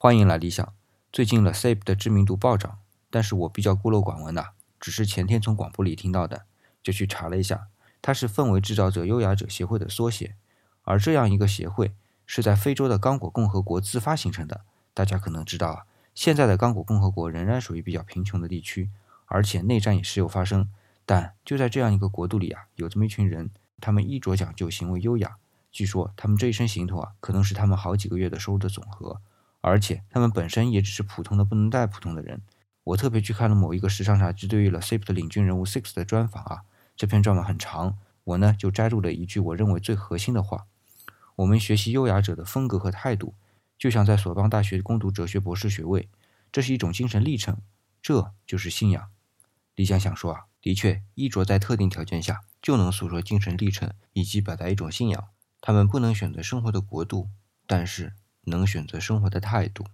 欢迎来理想。最近 The Sap 的知名度暴涨，但是我比较孤陋寡闻呐，只是前天从广播里听到的，就去查了一下，它是氛围制造者优雅者协会的缩写，而这样一个协会是在非洲的刚果共和国自发形成的。大家可能知道啊，现在的刚果共和国仍然属于比较贫穷的地区，而且内战也时有发生。但就在这样一个国度里啊，有这么一群人，他们衣着讲究，行为优雅，据说他们这一身行头啊，可能是他们好几个月的收入的总和。而且他们本身也只是普通的不能再普通的人。我特别去看了某一个时尚杂志对于 The Sap 的领军人物 Six 的专访啊，这篇专访很长，我呢就摘录了一句我认为最核心的话：我们学习优雅者的风格和态度，就像在索邦大学攻读哲学博士学位，这是一种精神历程，这就是信仰。李想想说啊，的确，衣着在特定条件下就能诉说精神历程以及表达一种信仰。他们不能选择生活的国度，但是。能选择生活的态度。